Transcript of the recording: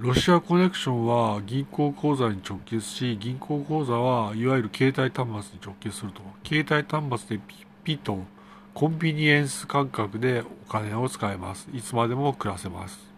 ロシアコネクションは銀行口座に直結し、銀行口座はいわゆる携帯端末に直結すると。携帯端末でピッピとコンビニエンス感覚でお金を使えます。いつまでも暮らせます。